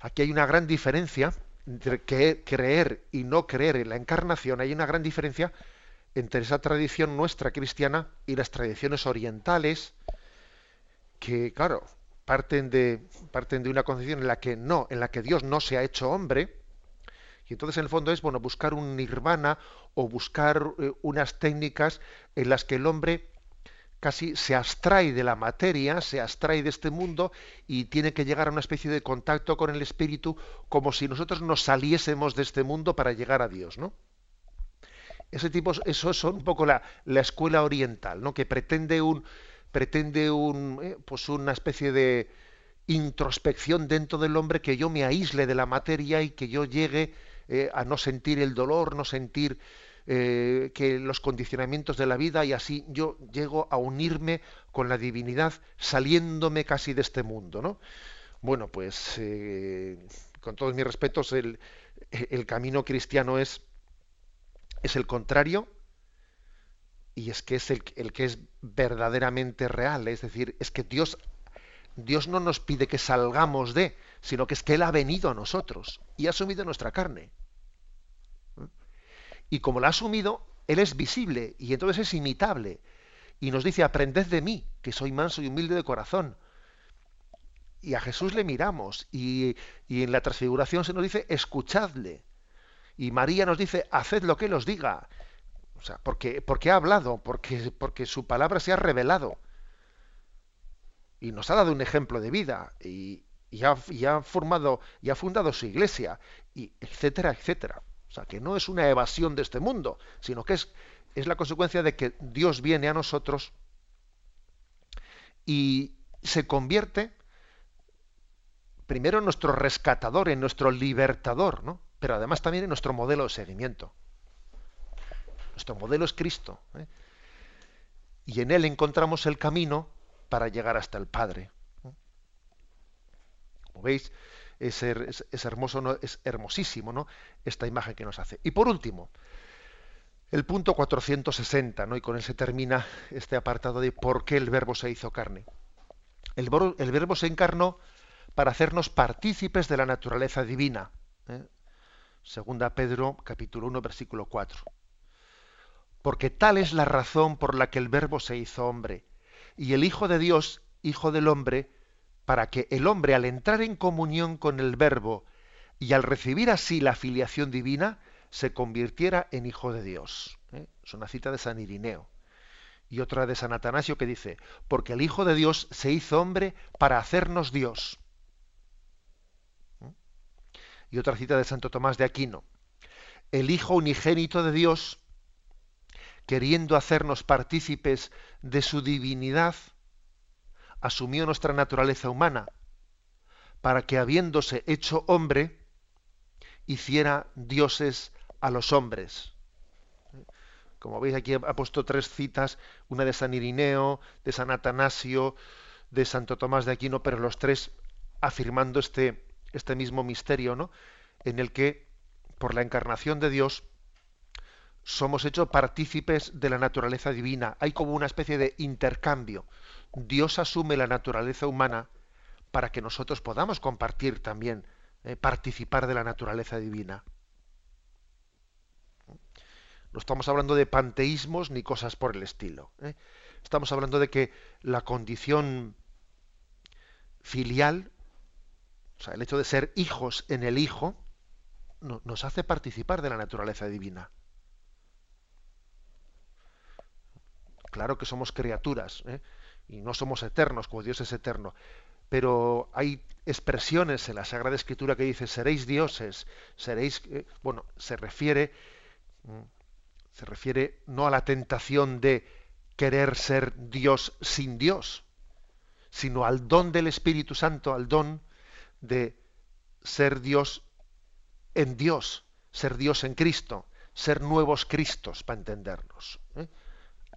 S1: aquí hay una gran diferencia entre creer y no creer en la encarnación, hay una gran diferencia entre esa tradición nuestra cristiana y las tradiciones orientales, que, claro, parten de, parten de una concepción en la que no, en la que Dios no se ha hecho hombre, y entonces en el fondo es bueno buscar un nirvana o buscar eh, unas técnicas en las que el hombre casi se abstrae de la materia, se abstrae de este mundo y tiene que llegar a una especie de contacto con el espíritu como si nosotros nos saliésemos de este mundo para llegar a Dios, ¿no? Ese tipo, eso son un poco la, la escuela oriental, ¿no? Que pretende un, pretende un, eh, pues una especie de introspección dentro del hombre que yo me aísle de la materia y que yo llegue eh, a no sentir el dolor, no sentir eh, que los condicionamientos de la vida y así yo llego a unirme con la divinidad saliéndome casi de este mundo, ¿no? Bueno, pues con todos mis respetos el, el camino cristiano es es el contrario y es que es el, que es verdaderamente real, es decir, es que Dios, Dios no nos pide que salgamos de, sino que es que Él ha venido a nosotros y ha asumido nuestra carne. Y como la ha asumido, Él es visible y entonces es imitable. Y nos dice, aprended de mí, que soy manso y humilde de corazón. Y a Jesús le miramos y, y en la transfiguración se nos dice, escuchadle. Y María nos dice, haced lo que Él os diga. O sea, porque, porque ha hablado, porque, porque su palabra se ha revelado. Y nos ha dado un ejemplo de vida. Y, ha, formado y ha fundado su iglesia. Y etcétera, etcétera. O sea, que no es una evasión de este mundo, sino que es, es la consecuencia de que Dios viene a nosotros y se convierte primero en nuestro rescatador, en nuestro libertador, ¿no? pero además también en nuestro modelo de seguimiento. Nuestro modelo es Cristo. ¿eh? Y en Él encontramos el camino para llegar hasta el Padre. Como veis, es, hermoso, es hermosísimo ¿no? esta imagen que nos hace. Y por último, el punto 460, ¿no? y con él se termina este apartado de por qué el verbo se hizo carne. El, el verbo se encarnó para hacernos partícipes de la naturaleza divina. ¿eh? Segunda Pedro capítulo 1 versículo 4. Porque tal es la razón por la que el Verbo se hizo hombre, y el Hijo de Dios, Hijo del hombre, para que el hombre al entrar en comunión con el Verbo y al recibir así la filiación divina, se convirtiera en Hijo de Dios. ¿eh? Es una cita de San Irineo. Y otra de San Atanasio que dice, porque el Hijo de Dios se hizo hombre para hacernos Dios y otra cita de Santo Tomás de Aquino. El Hijo unigénito de Dios, queriendo hacernos partícipes de su divinidad, asumió nuestra naturaleza humana, para que habiéndose hecho hombre, hiciera dioses a los hombres. Como veis aquí ha puesto tres citas, una de San Irineo, de San Atanasio, de Santo Tomás de Aquino, pero los tres afirmando este, este mismo misterio, ¿no? En el que, por la encarnación de Dios, somos hechos partícipes de la naturaleza divina. Hay como una especie de intercambio. Dios asume la naturaleza humana para que nosotros podamos compartir también, eh, participar de la naturaleza divina. No estamos hablando de panteísmos ni cosas por el estilo. ¿eh? Estamos hablando de que la condición filial o sea, el hecho de ser hijos en el Hijo nos hace participar de la naturaleza divina. Claro que somos criaturas ¿eh? y no somos eternos como Dios es eterno, pero hay expresiones en la Sagrada Escritura que dice seréis dioses, seréis, eh, bueno, se refiere Se refiere no a la tentación de querer ser Dios sin Dios, sino al don del Espíritu Santo, al don de ser Dios en Dios, ser Dios en Cristo, ser nuevos Cristos, para entendernos. ¿eh?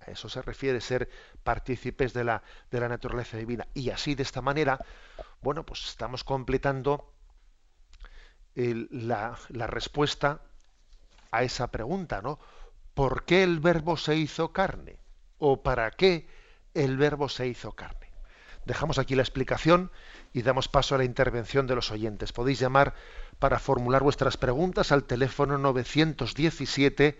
S1: A eso se refiere ser partícipes de la, de la naturaleza divina. Y así, de esta manera, bueno, pues estamos completando la, la respuesta a esa pregunta, ¿no? ¿Por qué el verbo se hizo carne? ¿O para qué el verbo se hizo carne? Dejamos aquí la explicación y damos paso a la intervención de los oyentes. Podéis llamar para formular vuestras preguntas al teléfono 917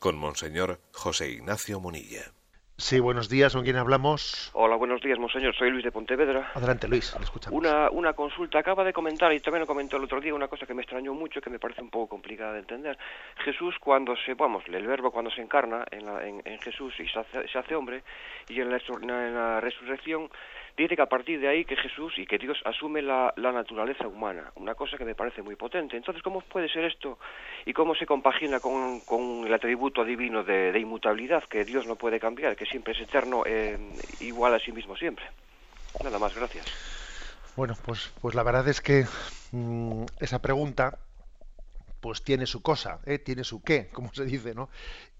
S2: con Monseñor José Ignacio Munilla.
S1: Sí, buenos días, ¿con quién hablamos?
S3: Hola, buenos días, monseñor. Soy Luis de Pontevedra.
S1: Adelante, Luis, escuchamos.
S3: Una, una consulta. Acaba de comentar, y también lo comentó el otro día, una cosa que me extrañó mucho, que me parece un poco complicada de entender. Jesús, cuando se, vamos, el verbo cuando se encarna en, la, en, Jesús y se hace, se hace, hombre, y en la, en la resurrección, dice que a partir de ahí que Jesús y que Dios asume la, naturaleza humana, una cosa que me parece muy potente. Entonces, ¿cómo puede ser esto y cómo se compagina con, el atributo divino de, inmutabilidad, que Dios no puede cambiar, que siempre es eterno, eh, igual a sí mismo siempre? Nada más, gracias.
S1: Bueno, pues, pues la verdad es que mm, esa pregunta pues tiene su cosa, ¿eh? tiene su qué, como se dice, ¿no?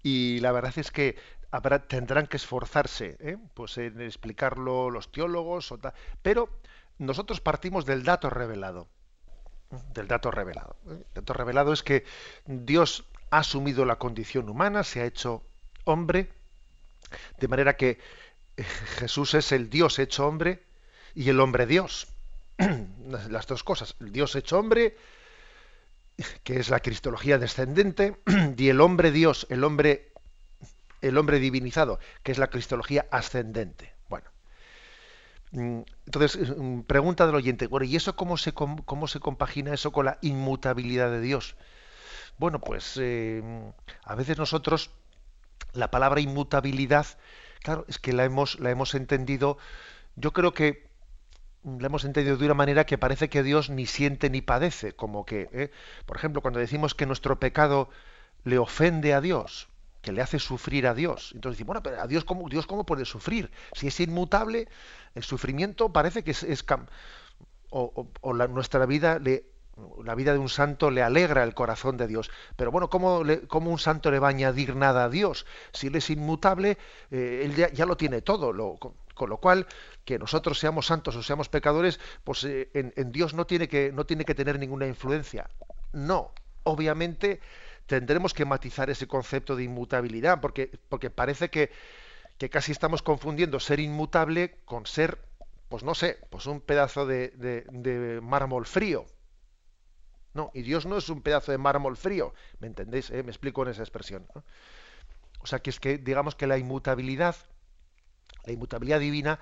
S1: Y la verdad es que tendrán que esforzarse ¿eh? pues en explicarlo los teólogos, pero nosotros partimos del dato revelado. Del dato revelado. ¿eh? El dato revelado es que Dios ha asumido la condición humana, se ha hecho hombre, de manera que eh, Jesús es el Dios hecho hombre y el hombre Dios. [clears throat] Las dos cosas, el Dios hecho hombre, que es la cristología descendente, [clears throat] y el hombre Dios, el hombre el hombre divinizado, que es la cristología ascendente. Bueno, mm, entonces, mm, pregunta del oyente, bueno, ¿y eso cómo se, cómo se compagina eso con la inmutabilidad de Dios? Bueno, pues eh, a veces nosotros la palabra inmutabilidad, claro, es que la hemos, la hemos entendido, yo creo que la hemos entendido de una manera que parece que Dios ni siente ni padece, como que, ¿eh? por ejemplo, cuando decimos que nuestro pecado le ofende a Dios, que le hace sufrir a Dios. Entonces dice, bueno, pero a Dios cómo, Dios cómo puede sufrir? Si es inmutable, el sufrimiento parece que es, o, nuestra vida le, la vida de un santo le alegra el corazón de Dios. Pero bueno, ¿cómo, un santo le va a añadir nada a Dios? Si él es inmutable, eh, él ya, lo tiene todo. Lo, con, lo cual, que nosotros seamos santos o seamos pecadores, pues eh, en, en, Dios no tiene, que, no tiene que tener ninguna influencia. No, obviamente tendremos que matizar ese concepto de inmutabilidad, porque, parece que, que casi estamos confundiendo ser inmutable con ser, pues no sé, pues un pedazo de, de, mármol frío. No, y Dios no es un pedazo de mármol frío, ¿me entendéis? Eh? Me explico en esa expresión. O sea, que es que digamos que la inmutabilidad, la inmutabilidad divina,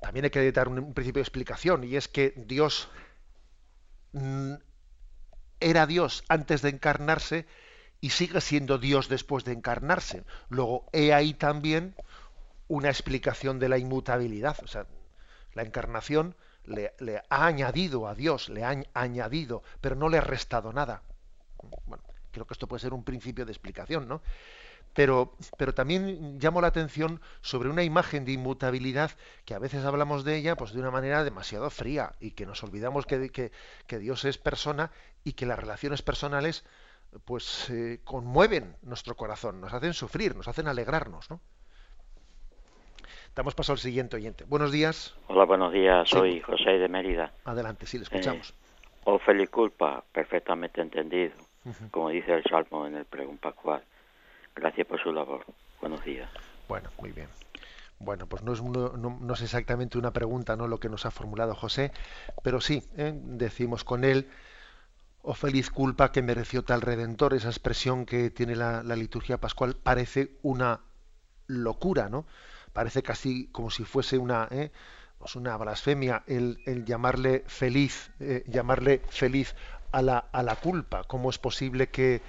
S1: también hay que dar un, un principio de explicación, y es que Dios mm, era Dios antes de encarnarse y sigue siendo Dios después de encarnarse. Luego, he ahí también una explicación de la inmutabilidad. O sea, la encarnación, le, ha añadido a Dios, le ha añadido, pero no le ha restado nada. Bueno, creo que esto puede ser un principio de explicación, ¿no? Pero, pero también llamo la atención sobre una imagen de inmutabilidad que a veces hablamos de ella pues de una manera demasiado fría y que nos olvidamos que, Dios es persona y que las relaciones personales pues eh, conmueven nuestro corazón, nos hacen sufrir, nos hacen alegrarnos, ¿no? Damos paso al siguiente oyente. Buenos días.
S4: Hola, buenos días. Soy José de Mérida.
S1: Adelante, sí, le escuchamos.
S4: Eh, o feliz culpa, perfectamente entendido, como dice el Salmo en el Pregón Pascual. Gracias por su labor. Buenos días.
S1: Bueno, muy bien. Bueno, pues no es, no, es exactamente una pregunta, no lo que nos ha formulado José, pero sí, ¿eh? decimos con él oh feliz culpa que mereció tal redentor, esa expresión que tiene la, liturgia pascual parece una locura, ¿no? Parece casi como si fuese una, ¿eh? pues una blasfemia el, llamarle feliz, eh, llamarle feliz a la, a la culpa. ¿Cómo es posible que,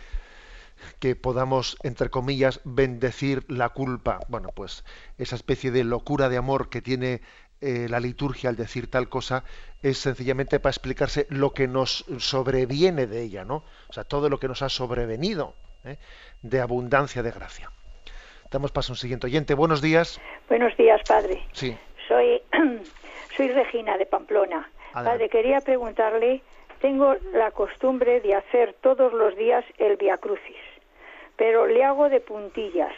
S1: que podamos, entre comillas, bendecir la culpa? Bueno, pues esa especie de locura de amor que tiene eh, la liturgia al decir tal cosa es sencillamente para explicarse lo que nos sobreviene de ella, ¿no? O sea, todo lo que nos ha sobrevenido ¿eh? de abundancia de gracia. Damos paso a un siguiente oyente. Buenos días.
S5: Buenos días, padre.
S1: Sí.
S5: Soy, [clears throat] soy Regina de Pamplona. Padre, quería preguntarle, tengo la costumbre de hacer todos los días el Via Crucis, pero le hago de puntillas,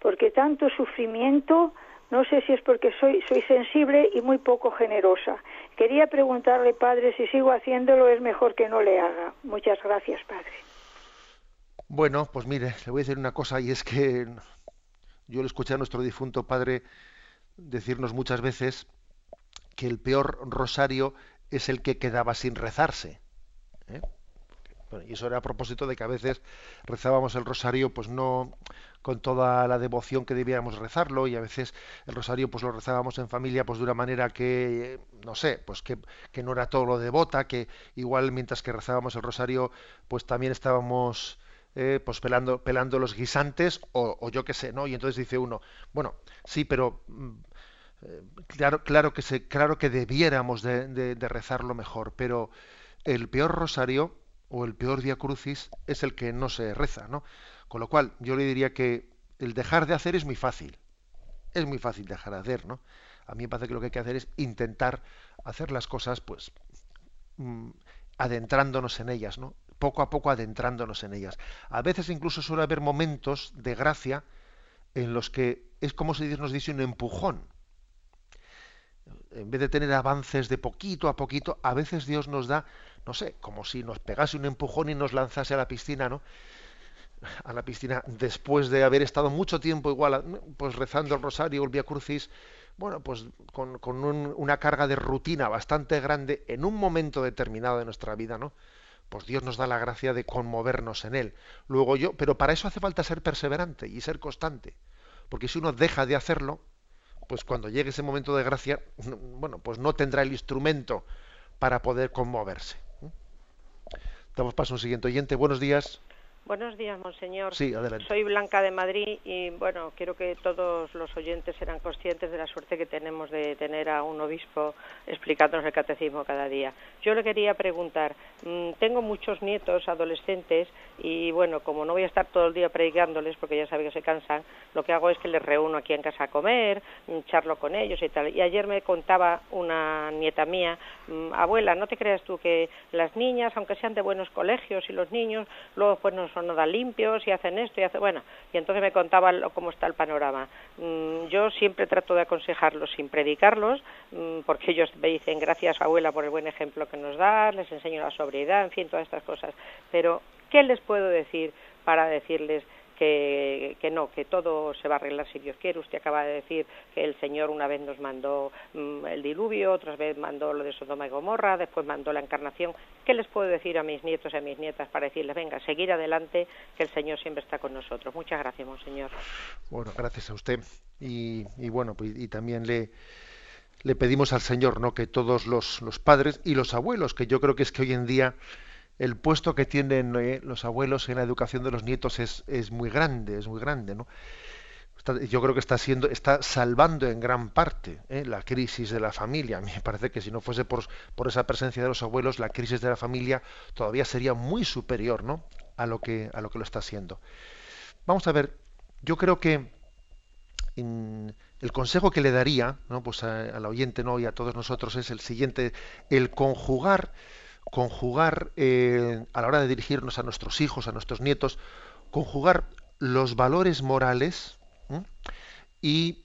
S5: porque tanto sufrimiento no sé si es porque soy, soy sensible y muy poco generosa. Quería preguntarle, padre, si sigo haciéndolo es mejor que no le haga. Muchas gracias, padre.
S1: Bueno, pues mire, le voy a decir una cosa y es que yo le escuché a nuestro difunto padre decirnos muchas veces que el peor rosario es el que quedaba sin rezarse. ¿eh? Y eso era a propósito de que a veces rezábamos el rosario, pues no con toda la devoción que debíamos rezarlo y a veces el rosario pues lo rezábamos en familia pues de una manera que no sé pues que, que no era todo lo devota que igual mientras que rezábamos el rosario pues también estábamos eh, pues pelando pelando los guisantes o, yo qué sé no y entonces dice uno bueno sí pero mm, eh, claro claro que se claro que debiéramos de, de rezarlo mejor pero el peor rosario o el peor día crucis es el que no se reza, ¿no? Con lo cual, yo le diría que el dejar de hacer es muy fácil. Es muy fácil dejar de hacer, ¿no? A mí me parece que lo que hay que hacer es intentar hacer las cosas, pues, mm, adentrándonos en ellas, ¿no? Poco a poco adentrándonos en ellas. A veces incluso suele haber momentos de gracia en los que es como si Dios nos dice un empujón. En vez de tener avances de poquito a poquito, a veces Dios nos da, no sé, como si nos pegase un empujón y nos lanzase a la piscina, ¿no? a la piscina después de haber estado mucho tiempo igual pues rezando el rosario el Via Crucis bueno pues con, una carga de rutina bastante grande en un momento determinado de nuestra vida no pues Dios nos da la gracia de conmovernos en él. Luego yo pero para eso hace falta ser perseverante y ser constante porque si uno deja de hacerlo pues cuando llegue ese momento de gracia bueno pues no tendrá el instrumento para poder conmoverse damos paso a un siguiente oyente. Buenos días
S6: Buenos días, monseñor.
S1: Sí, adelante.
S6: Soy Blanca de Madrid y, bueno, quiero que todos los oyentes sean conscientes de la suerte que tenemos de tener a un obispo explicándonos el catecismo cada día. Yo le quería preguntar, mm, tengo muchos nietos adolescentes y, bueno, como no voy a estar todo el día predicándoles porque ya saben que se cansan, lo que hago es que les reúno aquí en casa a comer, mm, charlo con ellos y tal. Y ayer me contaba una nieta mía, mm, abuela, no te creas tú que las niñas, aunque sean de buenos colegios y los niños, luego pues nos son nada limpios y hacen esto y hacen... Bueno, y entonces me contaba cómo está el panorama. Mm, yo siempre trato de aconsejarlos sin predicarlos, mm, porque ellos me dicen gracias abuela por el buen ejemplo que nos da, les enseño la sobriedad, en fin, todas estas cosas. Pero, ¿qué les puedo decir para decirles que, no, que todo se va a arreglar si Dios quiere. Usted acaba de decir que el Señor una vez nos mandó mm, el diluvio, otra vez mandó lo de Sodoma y Gomorra, después mandó la encarnación. ¿Qué les puedo decir a mis nietos y a mis nietas para decirles, venga, seguir adelante, que el Señor siempre está con nosotros? Muchas gracias, Monseñor.
S1: Bueno, gracias a usted. Y, bueno, pues, y también le le pedimos al Señor, ¿no? Que todos los, los padres y los abuelos, que yo creo que es que hoy en día el puesto que tienen eh, los abuelos en la educación de los nietos es, muy grande, es muy grande, ¿no? yo creo que está siendo, está salvando en gran parte ¿eh? la crisis de la familia. Me parece que si no fuese por, esa presencia de los abuelos, la crisis de la familia todavía sería muy superior, ¿no? A lo que a lo que lo está haciendo. Vamos a ver. Yo creo que el consejo que le daría. Pues al oyente, no, y a todos nosotros es el siguiente: el conjugar, conjugar eh, a la hora de dirigirnos a nuestros hijos, a nuestros nietos, conjugar los valores morales y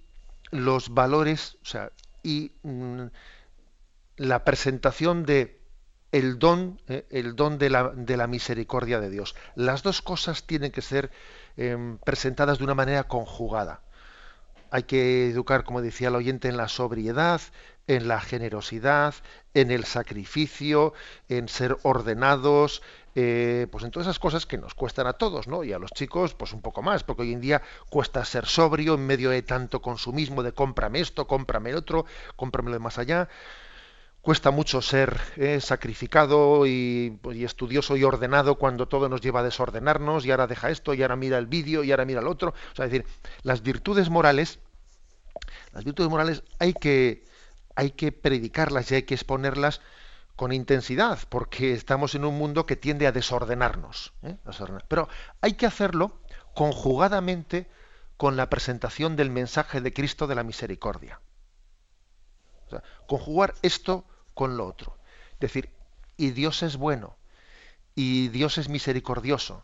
S1: los valores, o sea, y mm, la presentación de el don, eh, el don de la, de la, misericordia de Dios. Las dos cosas tienen que ser em, presentadas de una manera conjugada. Hay que educar, como decía el oyente, en la sobriedad, en la generosidad, en el sacrificio, en ser ordenados, eh, pues en todas esas cosas que nos cuestan a todos, ¿no? Y a los chicos, pues un poco más, porque hoy en día cuesta ser sobrio en medio de tanto consumismo de cómprame esto, cómprame el otro, cómprame lo de más allá. Cuesta mucho ser eh, sacrificado y, y, estudioso y ordenado cuando todo nos lleva a desordenarnos y ahora deja esto y ahora mira el vídeo y ahora mira el otro. O sea, es decir, las virtudes morales, las virtudes morales hay que, hay que predicarlas y hay que exponerlas con intensidad, porque estamos en un mundo que tiende a desordenarnos. ¿eh? Pero hay que hacerlo conjugadamente con la presentación del mensaje de Cristo de la misericordia. conjugar esto con lo otro. Decir, y Dios es bueno, y Dios es misericordioso,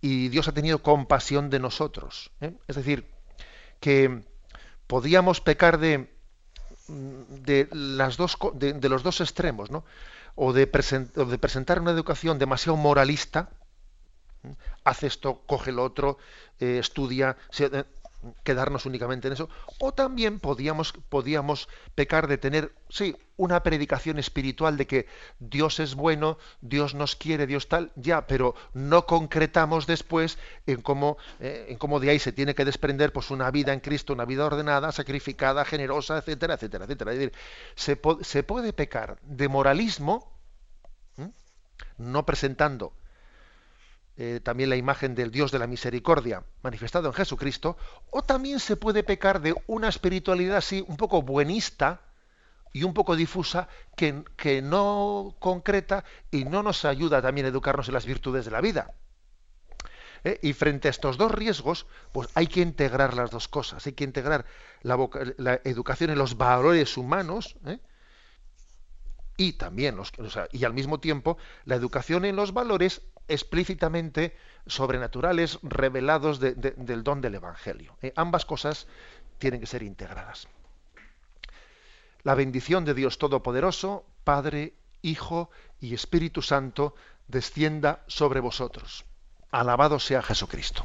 S1: y Dios ha tenido compasión de nosotros. ¿eh? Es decir, que podíamos pecar de, de, los dos extremos, ¿no? o, de presentar una educación demasiado moralista, hace esto, coge lo otro, eh, estudia, se, quedarnos únicamente en eso, o también podíamos, podíamos pecar de tener, sí, una predicación espiritual de que Dios es bueno, Dios nos quiere, Dios tal, ya, pero no concretamos después en cómo, eh, en cómo de ahí se tiene que desprender pues una vida en Cristo, una vida ordenada, sacrificada, generosa, etcétera, etcétera, etcétera. Es decir, se, se puede pecar de moralismo, no presentando eh, también la imagen del Dios de la misericordia manifestado en Jesucristo, o también se puede pecar de una espiritualidad así un poco buenista y un poco difusa que, que no concreta y no nos ayuda también a educarnos en las virtudes de la vida. Eh, y frente a estos dos riesgos, pues hay que integrar las dos cosas. Hay que integrar la, educación en los valores humanos ¿eh? y también los, y al mismo tiempo la educación en los valores explícitamente sobrenaturales revelados del don del Evangelio. Eh, ambas cosas tienen que ser integradas. La bendición de Dios Todopoderoso, Padre, Hijo y Espíritu Santo, descienda sobre vosotros. Alabado sea Jesucristo.